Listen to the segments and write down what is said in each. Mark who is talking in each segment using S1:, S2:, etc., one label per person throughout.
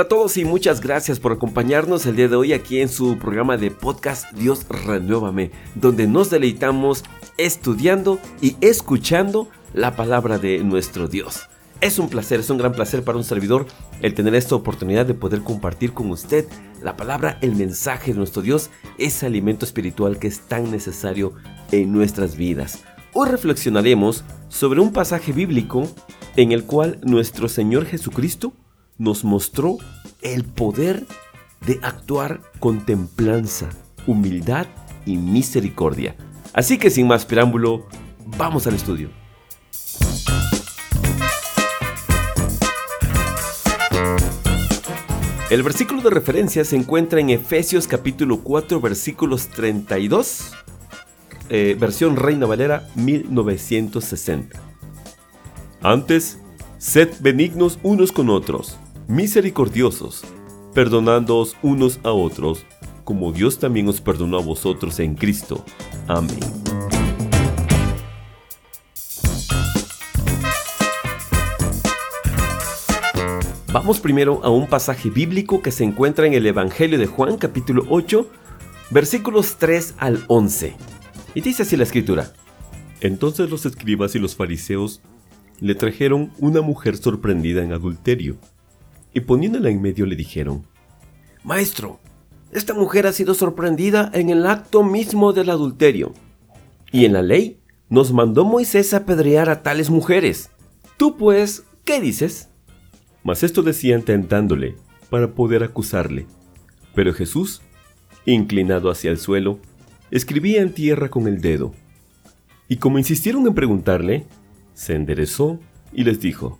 S1: Hola a todos y muchas gracias por acompañarnos el día de hoy aquí en su programa de podcast Dios Renuévame, donde nos deleitamos estudiando y escuchando la palabra de nuestro Dios. Es un placer, es un gran placer para un servidor el tener esta oportunidad de poder compartir con usted la palabra, el mensaje de nuestro Dios, ese alimento espiritual que es tan necesario en nuestras vidas. Hoy reflexionaremos sobre un pasaje bíblico en el cual nuestro Señor Jesucristo nos mostró el poder de actuar con templanza, humildad y misericordia. Así que sin más preámbulo, vamos al estudio. El versículo de referencia se encuentra en Efesios capítulo 4 versículos 32, eh, versión Reina Valera 1960. Antes, sed benignos unos con otros misericordiosos, perdonándoos unos a otros, como Dios también os perdonó a vosotros en Cristo. Amén. Vamos primero a un pasaje bíblico que se encuentra en el Evangelio de Juan capítulo 8, versículos 3 al 11. Y dice así la escritura. Entonces los escribas y los fariseos le trajeron una mujer sorprendida en adulterio y poniéndola en medio le dijeron, Maestro, esta mujer ha sido sorprendida en el acto mismo del adulterio. Y en la ley nos mandó Moisés apedrear a tales mujeres. Tú pues, ¿qué dices? Mas esto decían tentándole, para poder acusarle. Pero Jesús, inclinado hacia el suelo, escribía en tierra con el dedo. Y como insistieron en preguntarle, se enderezó y les dijo,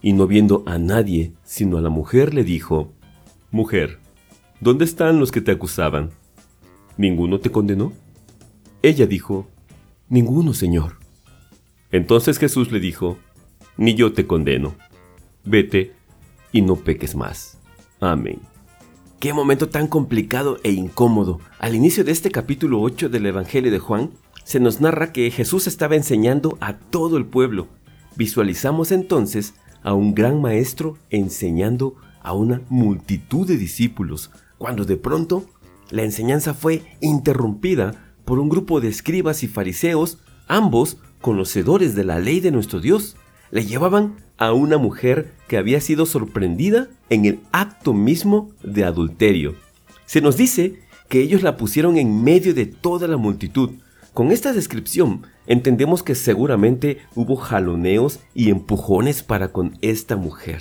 S1: y no viendo a nadie sino a la mujer le dijo, Mujer, ¿dónde están los que te acusaban? ¿Ninguno te condenó? Ella dijo, Ninguno, Señor. Entonces Jesús le dijo, Ni yo te condeno. Vete y no peques más. Amén. Qué momento tan complicado e incómodo. Al inicio de este capítulo 8 del Evangelio de Juan, se nos narra que Jesús estaba enseñando a todo el pueblo. Visualizamos entonces a un gran maestro enseñando a una multitud de discípulos, cuando de pronto la enseñanza fue interrumpida por un grupo de escribas y fariseos, ambos conocedores de la ley de nuestro Dios. Le llevaban a una mujer que había sido sorprendida en el acto mismo de adulterio. Se nos dice que ellos la pusieron en medio de toda la multitud, con esta descripción entendemos que seguramente hubo jaloneos y empujones para con esta mujer.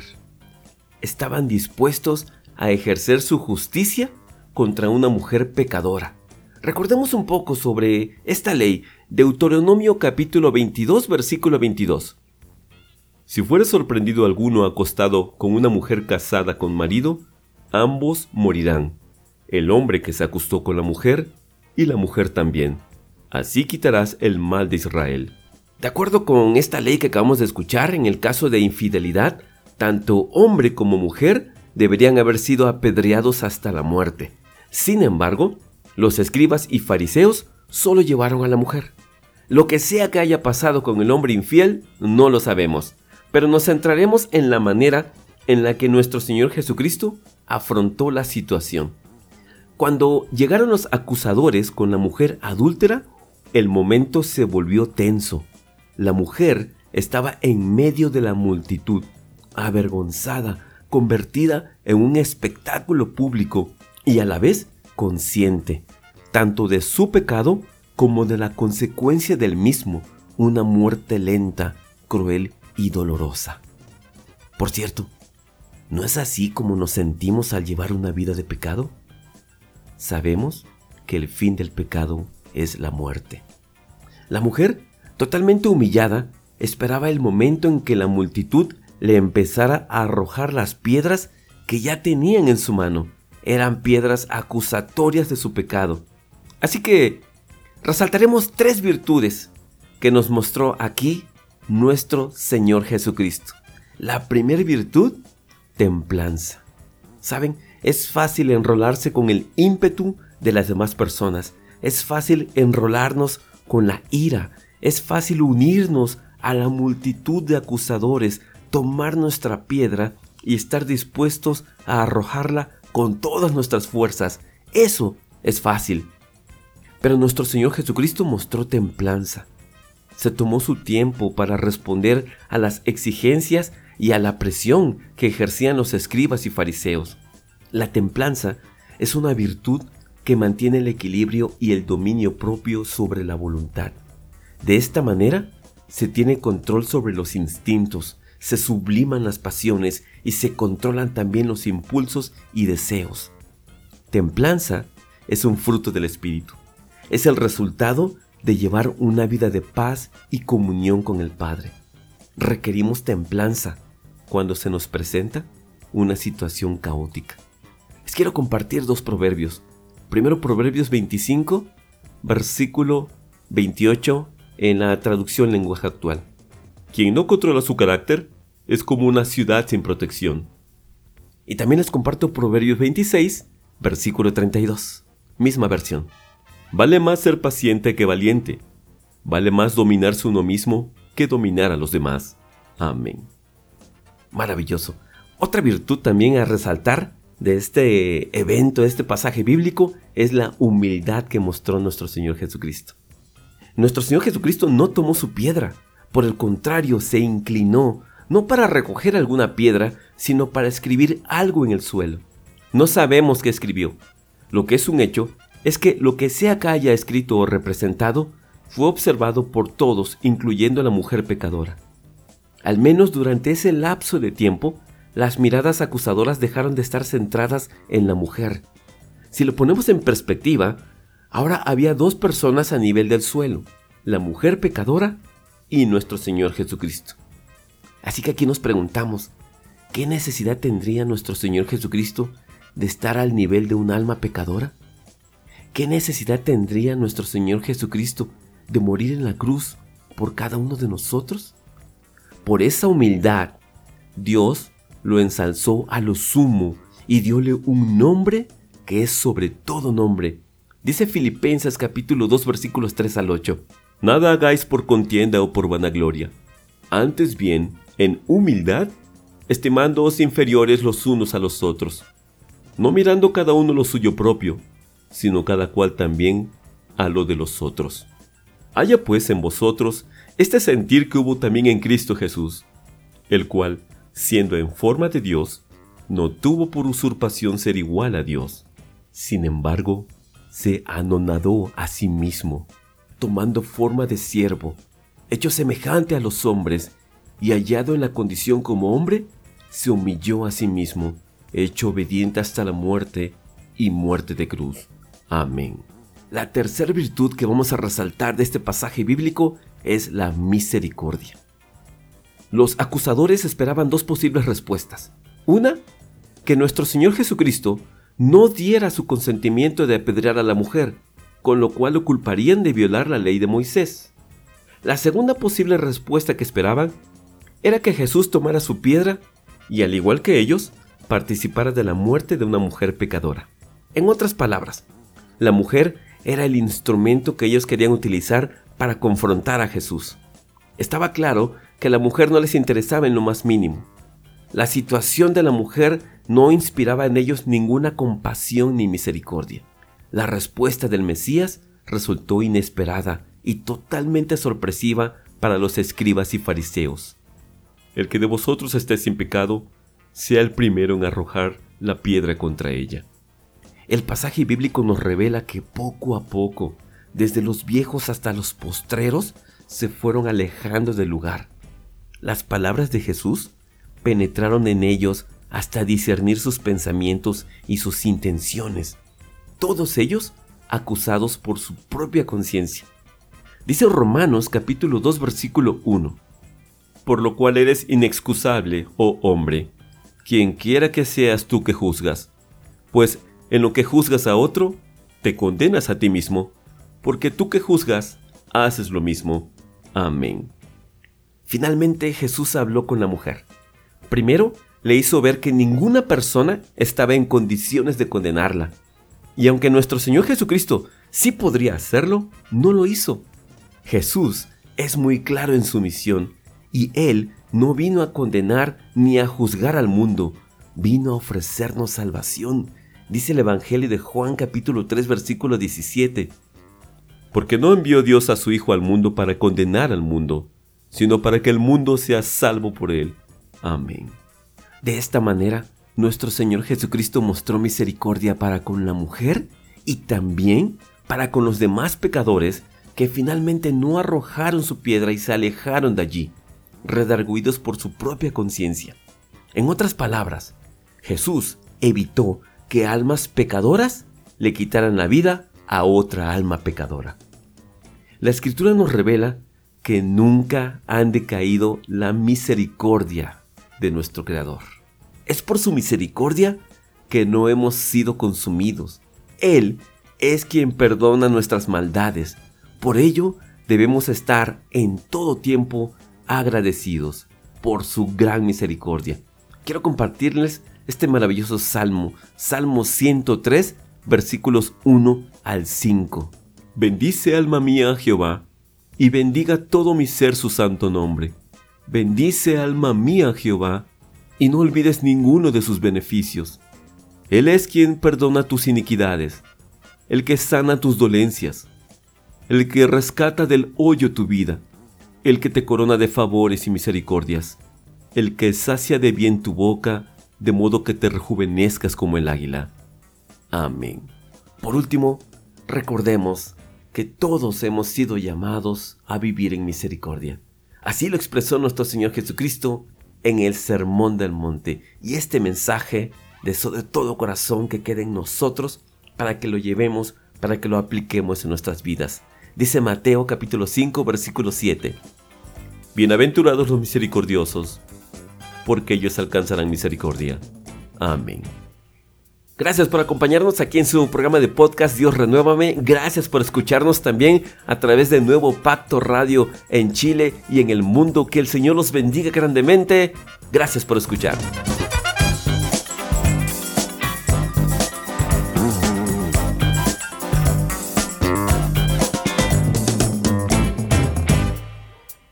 S1: Estaban dispuestos a ejercer su justicia contra una mujer pecadora. Recordemos un poco sobre esta ley, Deuteronomio capítulo 22 versículo 22. Si fuere sorprendido alguno acostado con una mujer casada con marido, ambos morirán, el hombre que se acostó con la mujer y la mujer también Así quitarás el mal de Israel. De acuerdo con esta ley que acabamos de escuchar, en el caso de infidelidad, tanto hombre como mujer deberían haber sido apedreados hasta la muerte. Sin embargo, los escribas y fariseos solo llevaron a la mujer. Lo que sea que haya pasado con el hombre infiel, no lo sabemos, pero nos centraremos en la manera en la que nuestro Señor Jesucristo afrontó la situación. Cuando llegaron los acusadores con la mujer adúltera, el momento se volvió tenso. La mujer estaba en medio de la multitud, avergonzada, convertida en un espectáculo público y a la vez consciente, tanto de su pecado como de la consecuencia del mismo, una muerte lenta, cruel y dolorosa. Por cierto, ¿no es así como nos sentimos al llevar una vida de pecado? Sabemos que el fin del pecado es la muerte. La mujer Totalmente humillada, esperaba el momento en que la multitud le empezara a arrojar las piedras que ya tenían en su mano. Eran piedras acusatorias de su pecado. Así que resaltaremos tres virtudes que nos mostró aquí nuestro Señor Jesucristo. La primera virtud, templanza. Saben, es fácil enrolarse con el ímpetu de las demás personas. Es fácil enrolarnos con la ira. Es fácil unirnos a la multitud de acusadores, tomar nuestra piedra y estar dispuestos a arrojarla con todas nuestras fuerzas. Eso es fácil. Pero nuestro Señor Jesucristo mostró templanza. Se tomó su tiempo para responder a las exigencias y a la presión que ejercían los escribas y fariseos. La templanza es una virtud que mantiene el equilibrio y el dominio propio sobre la voluntad. De esta manera, se tiene control sobre los instintos, se subliman las pasiones y se controlan también los impulsos y deseos. Templanza es un fruto del Espíritu. Es el resultado de llevar una vida de paz y comunión con el Padre. Requerimos templanza cuando se nos presenta una situación caótica. Les quiero compartir dos proverbios. Primero Proverbios 25, versículo 28 en la traducción lenguaje actual. Quien no controla su carácter es como una ciudad sin protección. Y también les comparto Proverbios 26, versículo 32, misma versión. Vale más ser paciente que valiente. Vale más dominarse uno mismo que dominar a los demás. Amén. Maravilloso. Otra virtud también a resaltar de este evento, de este pasaje bíblico, es la humildad que mostró nuestro Señor Jesucristo. Nuestro Señor Jesucristo no tomó su piedra, por el contrario, se inclinó, no para recoger alguna piedra, sino para escribir algo en el suelo. No sabemos qué escribió. Lo que es un hecho es que lo que sea que haya escrito o representado fue observado por todos, incluyendo a la mujer pecadora. Al menos durante ese lapso de tiempo, las miradas acusadoras dejaron de estar centradas en la mujer. Si lo ponemos en perspectiva, Ahora había dos personas a nivel del suelo, la mujer pecadora y nuestro Señor Jesucristo. Así que aquí nos preguntamos, ¿qué necesidad tendría nuestro Señor Jesucristo de estar al nivel de un alma pecadora? ¿Qué necesidad tendría nuestro Señor Jesucristo de morir en la cruz por cada uno de nosotros? Por esa humildad, Dios lo ensalzó a lo sumo y diole un nombre que es sobre todo nombre, Dice Filipenses capítulo 2 versículos 3 al 8. Nada hagáis por contienda o por vanagloria. Antes bien, en humildad, estimándoos inferiores los unos a los otros, no mirando cada uno lo suyo propio, sino cada cual también a lo de los otros. Haya pues en vosotros este sentir que hubo también en Cristo Jesús, el cual, siendo en forma de Dios, no tuvo por usurpación ser igual a Dios. Sin embargo, se anonadó a sí mismo, tomando forma de siervo, hecho semejante a los hombres, y hallado en la condición como hombre, se humilló a sí mismo, hecho obediente hasta la muerte y muerte de cruz. Amén. La tercera virtud que vamos a resaltar de este pasaje bíblico es la misericordia. Los acusadores esperaban dos posibles respuestas. Una, que nuestro Señor Jesucristo no diera su consentimiento de apedrear a la mujer, con lo cual lo culparían de violar la ley de Moisés. La segunda posible respuesta que esperaban era que Jesús tomara su piedra y, al igual que ellos, participara de la muerte de una mujer pecadora. En otras palabras, la mujer era el instrumento que ellos querían utilizar para confrontar a Jesús. Estaba claro que a la mujer no les interesaba en lo más mínimo. La situación de la mujer no inspiraba en ellos ninguna compasión ni misericordia. La respuesta del Mesías resultó inesperada y totalmente sorpresiva para los escribas y fariseos. El que de vosotros esté sin pecado, sea el primero en arrojar la piedra contra ella. El pasaje bíblico nos revela que poco a poco, desde los viejos hasta los postreros, se fueron alejando del lugar. Las palabras de Jesús penetraron en ellos hasta discernir sus pensamientos y sus intenciones, todos ellos acusados por su propia conciencia. Dice Romanos capítulo 2 versículo 1. Por lo cual eres inexcusable, oh hombre, quien quiera que seas tú que juzgas. Pues en lo que juzgas a otro, te condenas a ti mismo, porque tú que juzgas, haces lo mismo. Amén. Finalmente Jesús habló con la mujer. Primero, le hizo ver que ninguna persona estaba en condiciones de condenarla. Y aunque nuestro Señor Jesucristo sí podría hacerlo, no lo hizo. Jesús es muy claro en su misión y Él no vino a condenar ni a juzgar al mundo, vino a ofrecernos salvación, dice el Evangelio de Juan capítulo 3 versículo 17. Porque no envió Dios a su Hijo al mundo para condenar al mundo, sino para que el mundo sea salvo por Él. Amén. De esta manera, nuestro Señor Jesucristo mostró misericordia para con la mujer y también para con los demás pecadores que finalmente no arrojaron su piedra y se alejaron de allí, redarguidos por su propia conciencia. En otras palabras, Jesús evitó que almas pecadoras le quitaran la vida a otra alma pecadora. La escritura nos revela que nunca han decaído la misericordia de nuestro Creador. Es por su misericordia que no hemos sido consumidos. Él es quien perdona nuestras maldades. Por ello debemos estar en todo tiempo agradecidos por su gran misericordia. Quiero compartirles este maravilloso salmo, Salmo 103, versículos 1 al 5. Bendice alma mía Jehová, y bendiga todo mi ser su santo nombre. Bendice alma mía Jehová, y no olvides ninguno de sus beneficios. Él es quien perdona tus iniquidades, el que sana tus dolencias, el que rescata del hoyo tu vida, el que te corona de favores y misericordias, el que sacia de bien tu boca, de modo que te rejuvenezcas como el águila. Amén. Por último, recordemos que todos hemos sido llamados a vivir en misericordia. Así lo expresó nuestro Señor Jesucristo en el Sermón del Monte. Y este mensaje deseo de todo corazón que quede en nosotros para que lo llevemos, para que lo apliquemos en nuestras vidas. Dice Mateo capítulo 5 versículo 7. Bienaventurados los misericordiosos, porque ellos alcanzarán misericordia. Amén. Gracias por acompañarnos aquí en su programa de podcast Dios Renuévame. Gracias por escucharnos también a través de Nuevo Pacto Radio en Chile y en el mundo. Que el Señor los bendiga grandemente. Gracias por escuchar.